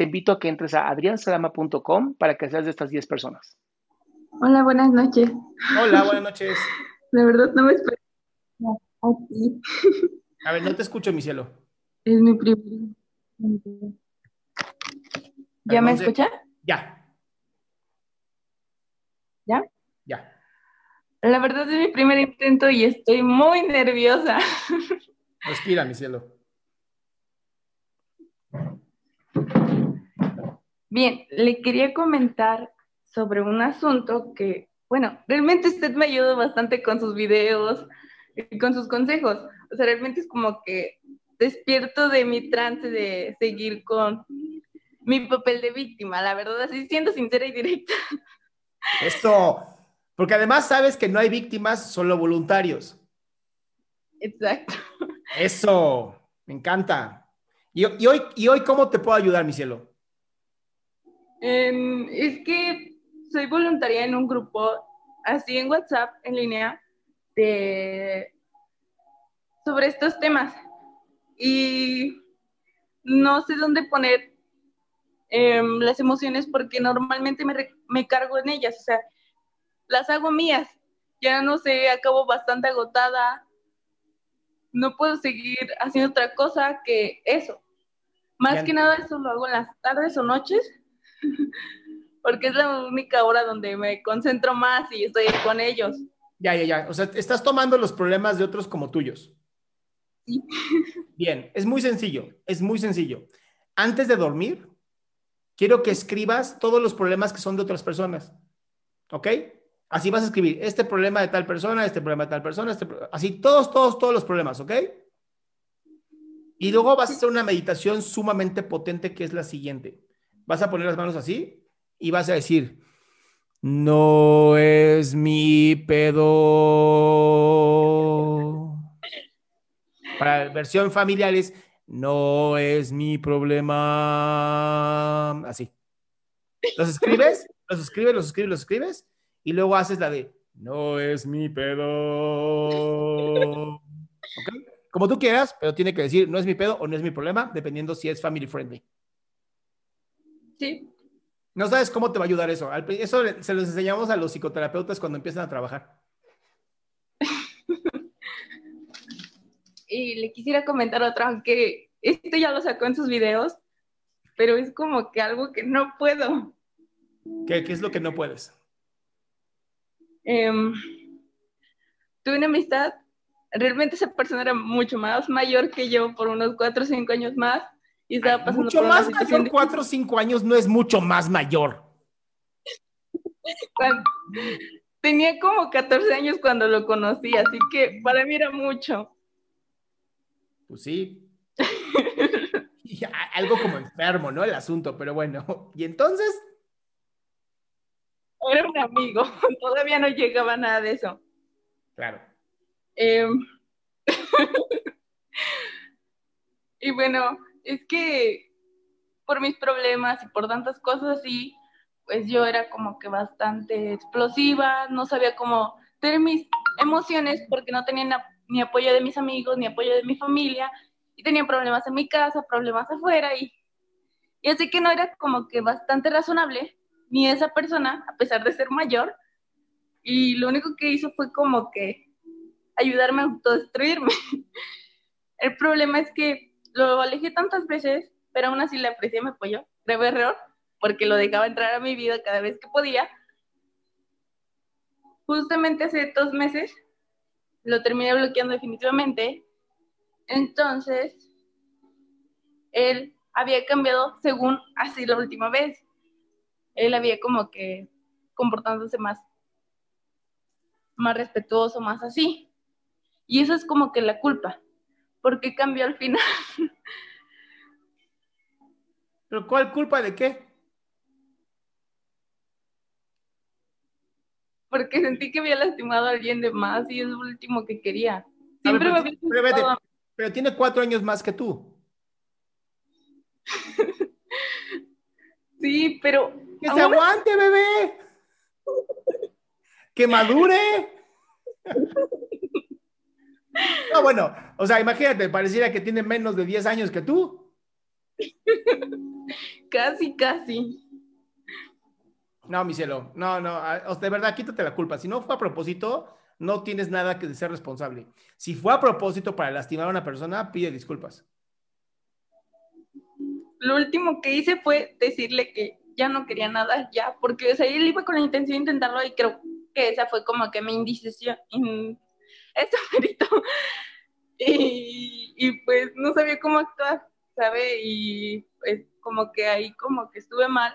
te invito a que entres a adriansalama.com para que seas de estas 10 personas. Hola, buenas noches. Hola, buenas noches. De verdad no me esperaba aquí. A ver, no te escucho, mi cielo. Es mi primer. ¿Ya me escucha? Ya, ¿Ya? ya. La verdad es mi primer intento y estoy muy nerviosa. Respira, mi cielo. Bien, le quería comentar sobre un asunto que, bueno, realmente usted me ayudó bastante con sus videos y con sus consejos. O sea, realmente es como que despierto de mi trance de seguir con mi papel de víctima, la verdad, así siendo sincera y directa. Esto, porque además sabes que no hay víctimas, solo voluntarios. Exacto. Eso, me encanta. Y, y hoy, ¿Y hoy cómo te puedo ayudar, mi cielo? Em, es que soy voluntaria en un grupo así en WhatsApp en línea de sobre estos temas y no sé dónde poner em, las emociones porque normalmente me, re- me cargo en ellas, o sea, las hago mías. Ya no sé, acabo bastante agotada. No puedo seguir haciendo otra cosa que eso. Más que nada eso lo hago en las tardes o noches porque es la única hora donde me concentro más y estoy con ellos. Ya, ya, ya. O sea, estás tomando los problemas de otros como tuyos. Sí. Bien, es muy sencillo, es muy sencillo. Antes de dormir, quiero que escribas todos los problemas que son de otras personas. ¿Ok? Así vas a escribir este problema de tal persona, este problema de tal persona, este así todos, todos, todos los problemas, ¿ok? Y luego vas a hacer una meditación sumamente potente que es la siguiente. Vas a poner las manos así y vas a decir, no es mi pedo. Para versión familiar es, no es mi problema. Así. Los escribes, los escribes, los escribes, los escribes, y luego haces la de, no es mi pedo. ¿Ok? Como tú quieras, pero tiene que decir, no es mi pedo o no es mi problema, dependiendo si es family friendly. Sí, No sabes cómo te va a ayudar eso. Eso se los enseñamos a los psicoterapeutas cuando empiezan a trabajar. y le quisiera comentar otra, aunque esto ya lo sacó en sus videos, pero es como que algo que no puedo. ¿Qué, qué es lo que no puedes? Em, tuve una amistad, realmente esa persona era mucho más mayor que yo, por unos 4 o 5 años más, y estaba pasando Mucho por más mayor, 4 o 5 años no es mucho más mayor. Tenía como 14 años cuando lo conocí, así que para mí era mucho. Pues sí. Y algo como enfermo, ¿no? El asunto, pero bueno. Y entonces, Era un amigo, todavía no llegaba nada de eso. claro. Eh, y bueno, es que por mis problemas y por tantas cosas así, pues yo era como que bastante explosiva, no sabía cómo tener mis emociones porque no tenía ni apoyo de mis amigos, ni apoyo de mi familia, y tenía problemas en mi casa, problemas afuera, y, y así que no era como que bastante razonable, ni esa persona, a pesar de ser mayor, y lo único que hizo fue como que ayudarme a autodestruirme. El problema es que lo alejé tantas veces, pero aún así le aprecié mi apoyo, grave error, porque lo dejaba entrar a mi vida cada vez que podía. Justamente hace dos meses lo terminé bloqueando definitivamente. Entonces, él había cambiado según así la última vez. Él había como que comportándose más, más respetuoso, más así. Y eso es como que la culpa. Porque cambió al final? ¿Pero cuál culpa de qué? porque sentí que había lastimado a alguien de más y es lo último que quería. Siempre ver, pero, me pero, pero, tiene cuatro años más que tú. sí, pero... Que se aguante, bebé. que madure. no, bueno, o sea, imagínate, pareciera que tiene menos de 10 años que tú. casi, casi. No, mi cielo, no, no, de verdad, quítate la culpa. Si no fue a propósito, no tienes nada que ser responsable. Si fue a propósito para lastimar a una persona, pide disculpas. Lo último que hice fue decirle que ya no quería nada, ya, porque o sea, él iba con la intención de intentarlo y creo que esa fue como que mi indecisión. Eso, perito. Y, y pues no sabía cómo actuar, ¿sabe? Y pues como que ahí como que estuve mal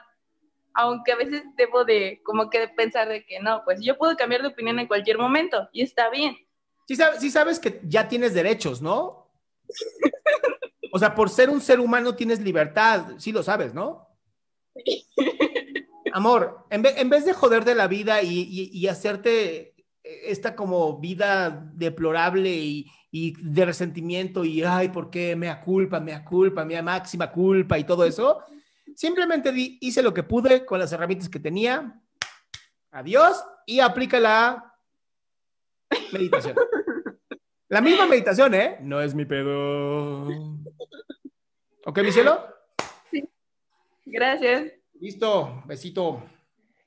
aunque a veces debo de como que pensar de que no, pues yo puedo cambiar de opinión en cualquier momento y está bien. Sí sabes, sí sabes que ya tienes derechos, ¿no? o sea, por ser un ser humano tienes libertad, sí lo sabes, ¿no? Amor, en, vez de joder de la vida y, hacerte esta como vida deplorable y, y, de resentimiento y, ay, ¿por qué? Mea culpa, mea culpa, mea máxima culpa y todo eso, Simplemente hice lo que pude con las herramientas que tenía. Adiós y aplica la meditación. La misma meditación, ¿eh? No es mi pedo. ¿Ok, mi cielo? Sí. Gracias. Listo, besito.